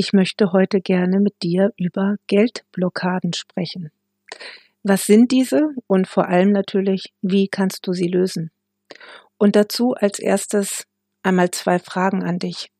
Ich möchte heute gerne mit dir über Geldblockaden sprechen. Was sind diese und vor allem natürlich, wie kannst du sie lösen? Und dazu als erstes einmal zwei Fragen an dich.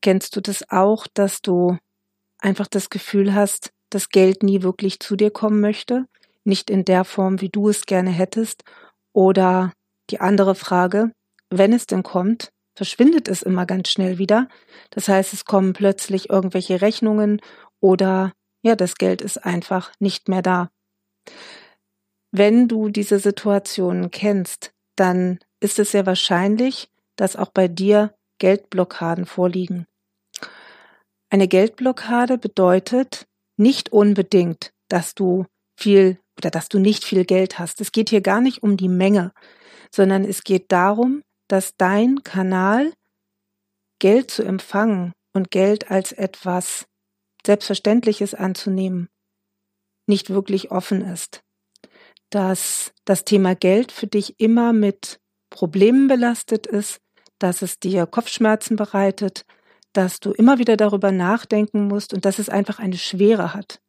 Kennst du das auch, dass du einfach das Gefühl hast, dass Geld nie wirklich zu dir kommen möchte, nicht in der Form, wie du es gerne hättest? Oder die andere Frage, wenn es denn kommt, verschwindet es immer ganz schnell wieder. Das heißt, es kommen plötzlich irgendwelche Rechnungen oder ja, das Geld ist einfach nicht mehr da. Wenn du diese Situationen kennst, dann ist es sehr wahrscheinlich, dass auch bei dir Geldblockaden vorliegen. Eine Geldblockade bedeutet nicht unbedingt, dass du viel oder dass du nicht viel Geld hast. Es geht hier gar nicht um die Menge, sondern es geht darum, dass dein Kanal, Geld zu empfangen und Geld als etwas Selbstverständliches anzunehmen, nicht wirklich offen ist. Dass das Thema Geld für dich immer mit Problemen belastet ist, dass es dir Kopfschmerzen bereitet, dass du immer wieder darüber nachdenken musst und dass es einfach eine Schwere hat.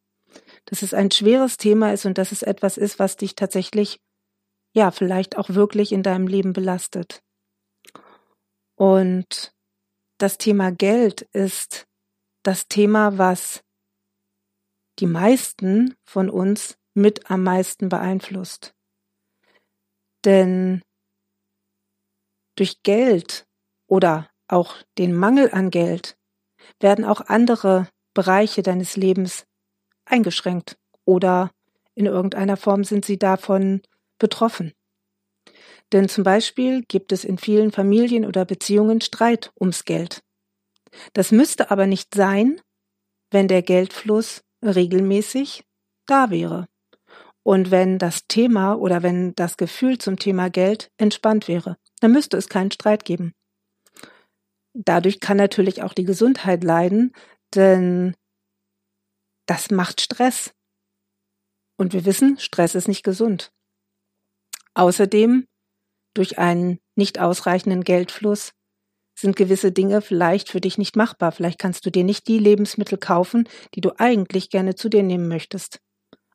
Dass es ein schweres Thema ist und dass es etwas ist, was dich tatsächlich, ja, vielleicht auch wirklich in deinem Leben belastet. Und das Thema Geld ist das Thema, was die meisten von uns mit am meisten beeinflusst. Denn durch Geld oder auch den Mangel an Geld werden auch andere Bereiche deines Lebens eingeschränkt oder in irgendeiner Form sind sie davon betroffen. Denn zum Beispiel gibt es in vielen Familien oder Beziehungen Streit ums Geld. Das müsste aber nicht sein, wenn der Geldfluss regelmäßig da wäre. Und wenn das Thema oder wenn das Gefühl zum Thema Geld entspannt wäre, dann müsste es keinen Streit geben. Dadurch kann natürlich auch die Gesundheit leiden, denn das macht Stress. Und wir wissen, Stress ist nicht gesund. Außerdem durch einen nicht ausreichenden Geldfluss sind gewisse Dinge vielleicht für dich nicht machbar. Vielleicht kannst du dir nicht die Lebensmittel kaufen, die du eigentlich gerne zu dir nehmen möchtest.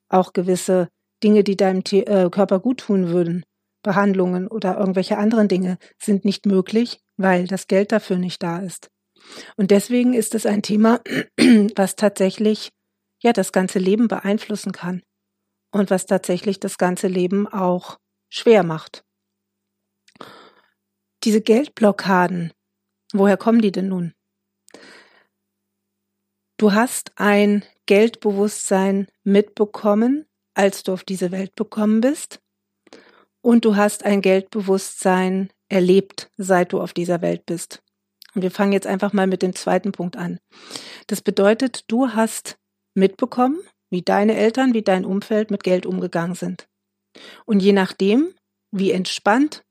Auch gewisse Dinge, die deinem äh, Körper gut tun würden, Behandlungen oder irgendwelche anderen Dinge sind nicht möglich, weil das Geld dafür nicht da ist. Und deswegen ist es ein Thema, was tatsächlich ja das ganze Leben beeinflussen kann und was tatsächlich das ganze Leben auch schwer macht. Diese Geldblockaden, woher kommen die denn nun? Du hast ein Geldbewusstsein mitbekommen, als du auf diese Welt bekommen bist. Und du hast ein Geldbewusstsein erlebt, seit du auf dieser Welt bist. Und wir fangen jetzt einfach mal mit dem zweiten Punkt an. Das bedeutet, du hast mitbekommen, wie deine Eltern, wie dein Umfeld mit Geld umgegangen sind. Und je nachdem, wie entspannt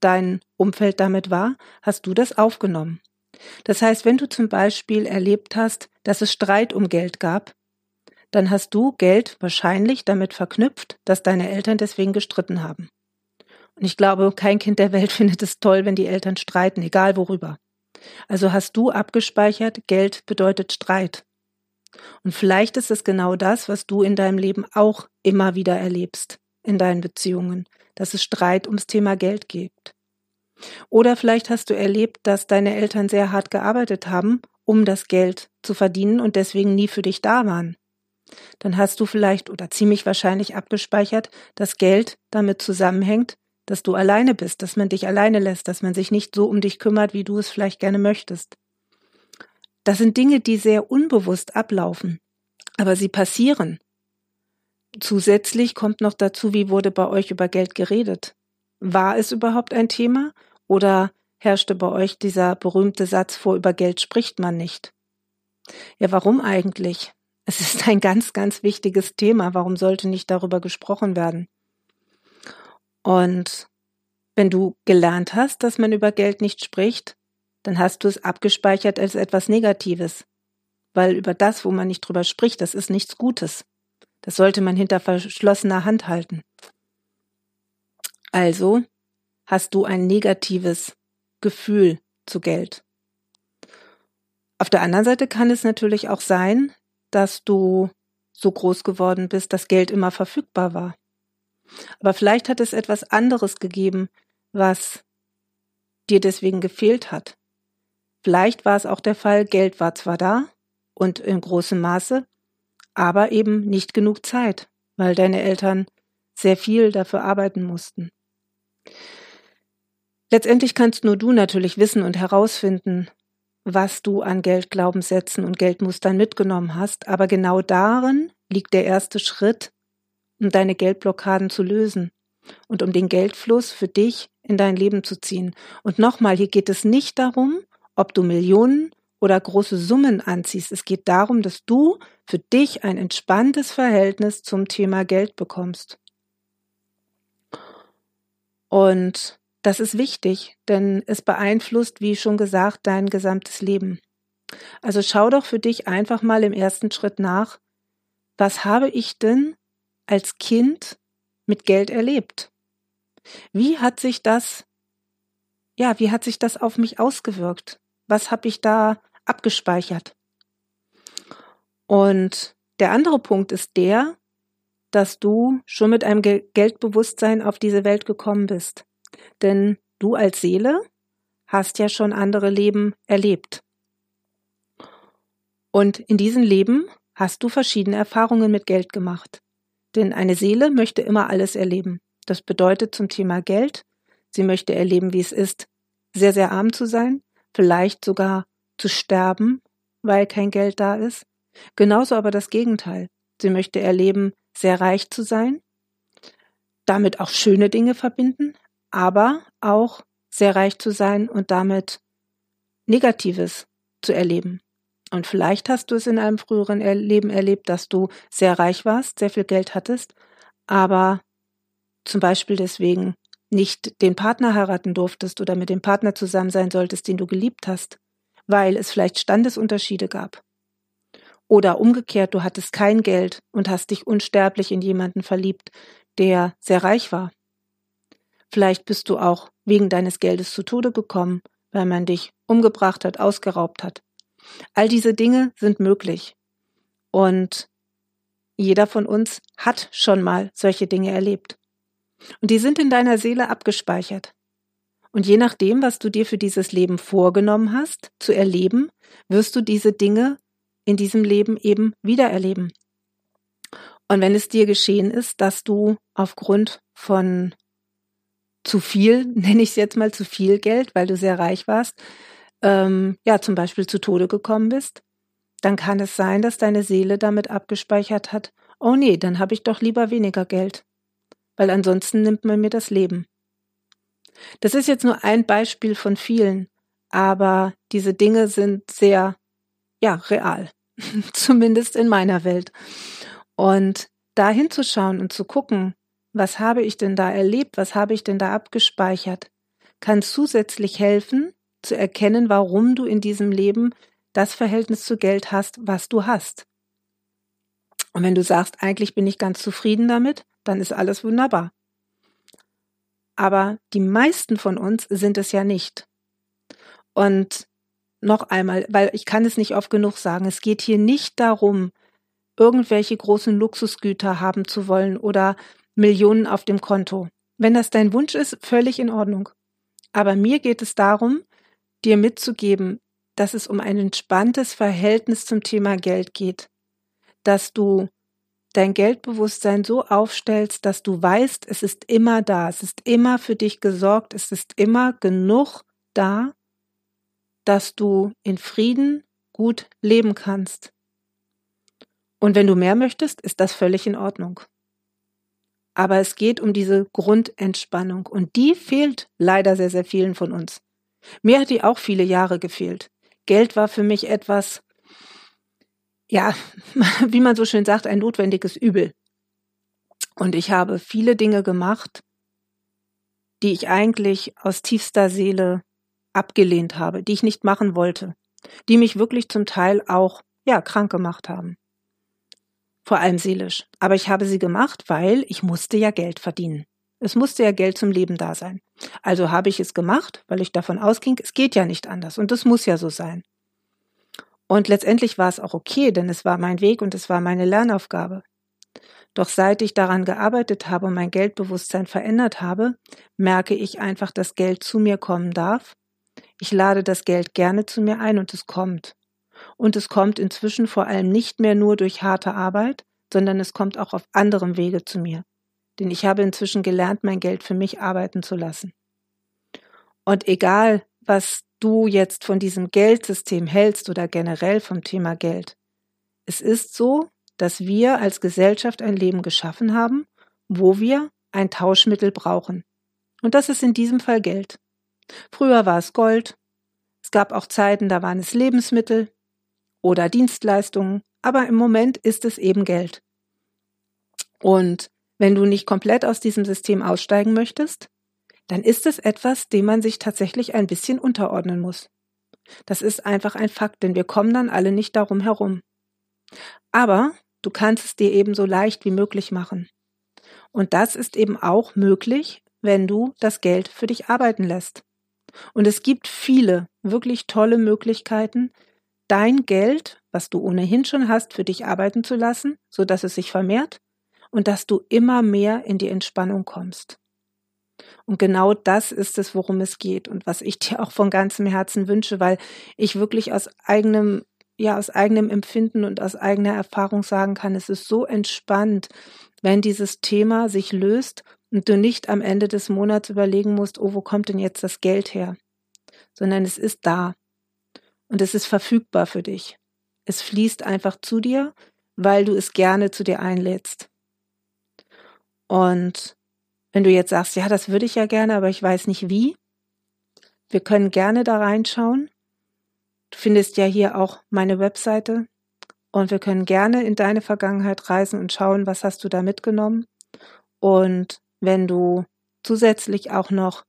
dein Umfeld damit war, hast du das aufgenommen. Das heißt, wenn du zum Beispiel erlebt hast, dass es Streit um Geld gab, dann hast du Geld wahrscheinlich damit verknüpft, dass deine Eltern deswegen gestritten haben. Und ich glaube, kein Kind der Welt findet es toll, wenn die Eltern streiten, egal worüber. Also hast du abgespeichert, Geld bedeutet Streit. Und vielleicht ist es genau das, was du in deinem Leben auch immer wieder erlebst, in deinen Beziehungen, dass es Streit ums Thema Geld gibt. Oder vielleicht hast du erlebt, dass deine Eltern sehr hart gearbeitet haben, um das Geld zu verdienen und deswegen nie für dich da waren. Dann hast du vielleicht oder ziemlich wahrscheinlich abgespeichert, dass Geld damit zusammenhängt, dass du alleine bist, dass man dich alleine lässt, dass man sich nicht so um dich kümmert, wie du es vielleicht gerne möchtest. Das sind Dinge, die sehr unbewusst ablaufen, aber sie passieren. Zusätzlich kommt noch dazu, wie wurde bei euch über Geld geredet? War es überhaupt ein Thema oder herrschte bei euch dieser berühmte Satz vor, über Geld spricht man nicht? Ja, warum eigentlich? Es ist ein ganz, ganz wichtiges Thema. Warum sollte nicht darüber gesprochen werden? Und wenn du gelernt hast, dass man über Geld nicht spricht, dann hast du es abgespeichert als etwas Negatives. Weil über das, wo man nicht drüber spricht, das ist nichts Gutes. Das sollte man hinter verschlossener Hand halten. Also hast du ein negatives Gefühl zu Geld. Auf der anderen Seite kann es natürlich auch sein, dass du so groß geworden bist, dass Geld immer verfügbar war. Aber vielleicht hat es etwas anderes gegeben, was dir deswegen gefehlt hat. Vielleicht war es auch der Fall, Geld war zwar da und in großem Maße, aber eben nicht genug Zeit, weil deine Eltern sehr viel dafür arbeiten mussten. Letztendlich kannst nur du natürlich wissen und herausfinden, was du an Geldglaubenssätzen und Geldmustern mitgenommen hast, aber genau darin liegt der erste Schritt, um deine Geldblockaden zu lösen und um den Geldfluss für dich in dein Leben zu ziehen. Und nochmal, hier geht es nicht darum, ob du Millionen oder große Summen anziehst. Es geht darum, dass du für dich ein entspanntes Verhältnis zum Thema Geld bekommst. Und das ist wichtig, denn es beeinflusst, wie schon gesagt, dein gesamtes Leben. Also schau doch für dich einfach mal im ersten Schritt nach, was habe ich denn als Kind mit Geld erlebt? Wie hat sich das, ja, wie hat sich das auf mich ausgewirkt? Was habe ich da abgespeichert? Und der andere Punkt ist der, dass du schon mit einem Geldbewusstsein auf diese Welt gekommen bist. Denn du als Seele hast ja schon andere Leben erlebt. Und in diesen Leben hast du verschiedene Erfahrungen mit Geld gemacht. Denn eine Seele möchte immer alles erleben. Das bedeutet zum Thema Geld, sie möchte erleben, wie es ist, sehr, sehr arm zu sein, vielleicht sogar zu sterben, weil kein Geld da ist. Genauso aber das Gegenteil. Sie möchte erleben, sehr reich zu sein, damit auch schöne Dinge verbinden, aber auch sehr reich zu sein und damit Negatives zu erleben. Und vielleicht hast du es in einem früheren Leben erlebt, dass du sehr reich warst, sehr viel Geld hattest, aber zum Beispiel deswegen nicht den Partner heiraten durftest oder mit dem Partner zusammen sein solltest, den du geliebt hast, weil es vielleicht Standesunterschiede gab. Oder umgekehrt, du hattest kein Geld und hast dich unsterblich in jemanden verliebt, der sehr reich war. Vielleicht bist du auch wegen deines Geldes zu Tode gekommen, weil man dich umgebracht hat, ausgeraubt hat. All diese Dinge sind möglich. Und jeder von uns hat schon mal solche Dinge erlebt. Und die sind in deiner Seele abgespeichert. Und je nachdem, was du dir für dieses Leben vorgenommen hast, zu erleben, wirst du diese Dinge in diesem Leben eben wiedererleben. Und wenn es dir geschehen ist, dass du aufgrund von zu viel, nenne ich es jetzt mal zu viel Geld, weil du sehr reich warst, ähm, ja zum Beispiel zu Tode gekommen bist, dann kann es sein, dass deine Seele damit abgespeichert hat, oh nee, dann habe ich doch lieber weniger Geld, weil ansonsten nimmt man mir das Leben. Das ist jetzt nur ein Beispiel von vielen, aber diese Dinge sind sehr, ja, real, zumindest in meiner Welt. Und da hinzuschauen und zu gucken, was habe ich denn da erlebt, was habe ich denn da abgespeichert, kann zusätzlich helfen, zu erkennen, warum du in diesem Leben das Verhältnis zu Geld hast, was du hast. Und wenn du sagst, eigentlich bin ich ganz zufrieden damit, dann ist alles wunderbar. Aber die meisten von uns sind es ja nicht. Und noch einmal, weil ich kann es nicht oft genug sagen, es geht hier nicht darum, irgendwelche großen Luxusgüter haben zu wollen oder Millionen auf dem Konto. Wenn das dein Wunsch ist, völlig in Ordnung. Aber mir geht es darum, dir mitzugeben, dass es um ein entspanntes Verhältnis zum Thema Geld geht, dass du dein Geldbewusstsein so aufstellst, dass du weißt, es ist immer da, es ist immer für dich gesorgt, es ist immer genug da, dass du in Frieden gut leben kannst. Und wenn du mehr möchtest, ist das völlig in Ordnung. Aber es geht um diese Grundentspannung und die fehlt leider sehr, sehr vielen von uns. Mir hat die auch viele Jahre gefehlt. Geld war für mich etwas, ja, wie man so schön sagt, ein notwendiges Übel. Und ich habe viele Dinge gemacht, die ich eigentlich aus tiefster Seele abgelehnt habe, die ich nicht machen wollte, die mich wirklich zum Teil auch, ja, krank gemacht haben. Vor allem seelisch. Aber ich habe sie gemacht, weil ich musste ja Geld verdienen. Es musste ja Geld zum Leben da sein. Also habe ich es gemacht, weil ich davon ausging, es geht ja nicht anders und es muss ja so sein. Und letztendlich war es auch okay, denn es war mein Weg und es war meine Lernaufgabe. Doch seit ich daran gearbeitet habe und mein Geldbewusstsein verändert habe, merke ich einfach, dass Geld zu mir kommen darf. Ich lade das Geld gerne zu mir ein und es kommt. Und es kommt inzwischen vor allem nicht mehr nur durch harte Arbeit, sondern es kommt auch auf anderem Wege zu mir. Denn ich habe inzwischen gelernt, mein Geld für mich arbeiten zu lassen. Und egal, was du jetzt von diesem Geldsystem hältst oder generell vom Thema Geld, es ist so, dass wir als Gesellschaft ein Leben geschaffen haben, wo wir ein Tauschmittel brauchen. Und das ist in diesem Fall Geld. Früher war es Gold, es gab auch Zeiten, da waren es Lebensmittel oder Dienstleistungen, aber im Moment ist es eben Geld. Und wenn du nicht komplett aus diesem System aussteigen möchtest, dann ist es etwas, dem man sich tatsächlich ein bisschen unterordnen muss. Das ist einfach ein Fakt, denn wir kommen dann alle nicht darum herum. Aber du kannst es dir eben so leicht wie möglich machen. Und das ist eben auch möglich, wenn du das Geld für dich arbeiten lässt. Und es gibt viele wirklich tolle Möglichkeiten, dein Geld, was du ohnehin schon hast, für dich arbeiten zu lassen, so dass es sich vermehrt und dass du immer mehr in die Entspannung kommst. Und genau das ist es, worum es geht und was ich dir auch von ganzem Herzen wünsche, weil ich wirklich aus eigenem, ja, aus eigenem Empfinden und aus eigener Erfahrung sagen kann, es ist so entspannt, wenn dieses Thema sich löst und du nicht am Ende des Monats überlegen musst, oh, wo kommt denn jetzt das Geld her? Sondern es ist da und es ist verfügbar für dich. Es fließt einfach zu dir, weil du es gerne zu dir einlädst. Und wenn du jetzt sagst, ja, das würde ich ja gerne, aber ich weiß nicht wie, wir können gerne da reinschauen. Du findest ja hier auch meine Webseite und wir können gerne in deine Vergangenheit reisen und schauen, was hast du da mitgenommen. Und wenn du zusätzlich auch noch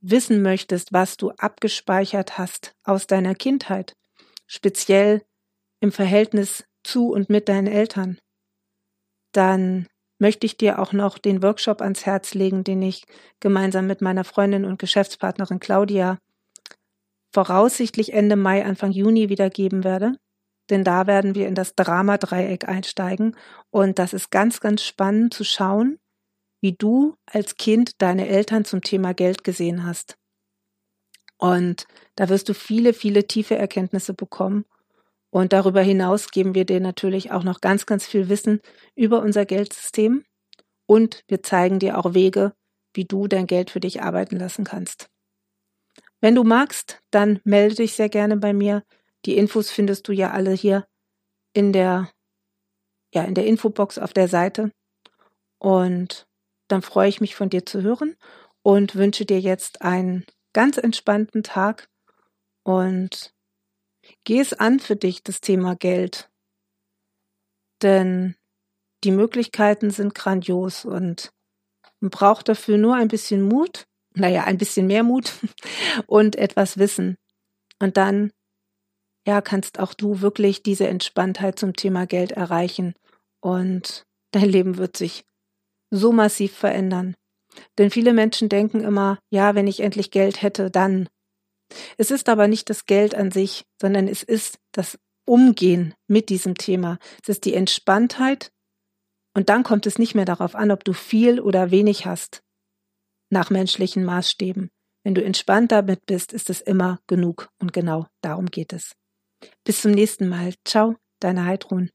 wissen möchtest, was du abgespeichert hast aus deiner Kindheit, speziell im Verhältnis zu und mit deinen Eltern, dann möchte ich dir auch noch den Workshop ans Herz legen, den ich gemeinsam mit meiner Freundin und Geschäftspartnerin Claudia voraussichtlich Ende Mai, Anfang Juni wieder geben werde. Denn da werden wir in das Drama-Dreieck einsteigen. Und das ist ganz, ganz spannend zu schauen, wie du als Kind deine Eltern zum Thema Geld gesehen hast. Und da wirst du viele, viele tiefe Erkenntnisse bekommen. Und darüber hinaus geben wir dir natürlich auch noch ganz, ganz viel Wissen über unser Geldsystem. Und wir zeigen dir auch Wege, wie du dein Geld für dich arbeiten lassen kannst. Wenn du magst, dann melde dich sehr gerne bei mir. Die Infos findest du ja alle hier in der, ja, in der Infobox auf der Seite. Und dann freue ich mich von dir zu hören und wünsche dir jetzt einen ganz entspannten Tag und Geh es an für dich, das Thema Geld. Denn die Möglichkeiten sind grandios und man braucht dafür nur ein bisschen Mut, naja, ein bisschen mehr Mut und etwas Wissen. Und dann, ja, kannst auch du wirklich diese Entspanntheit zum Thema Geld erreichen und dein Leben wird sich so massiv verändern. Denn viele Menschen denken immer, ja, wenn ich endlich Geld hätte, dann. Es ist aber nicht das Geld an sich, sondern es ist das Umgehen mit diesem Thema. Es ist die Entspanntheit und dann kommt es nicht mehr darauf an, ob du viel oder wenig hast, nach menschlichen Maßstäben. Wenn du entspannt damit bist, ist es immer genug und genau darum geht es. Bis zum nächsten Mal. Ciao, deine Heidrun.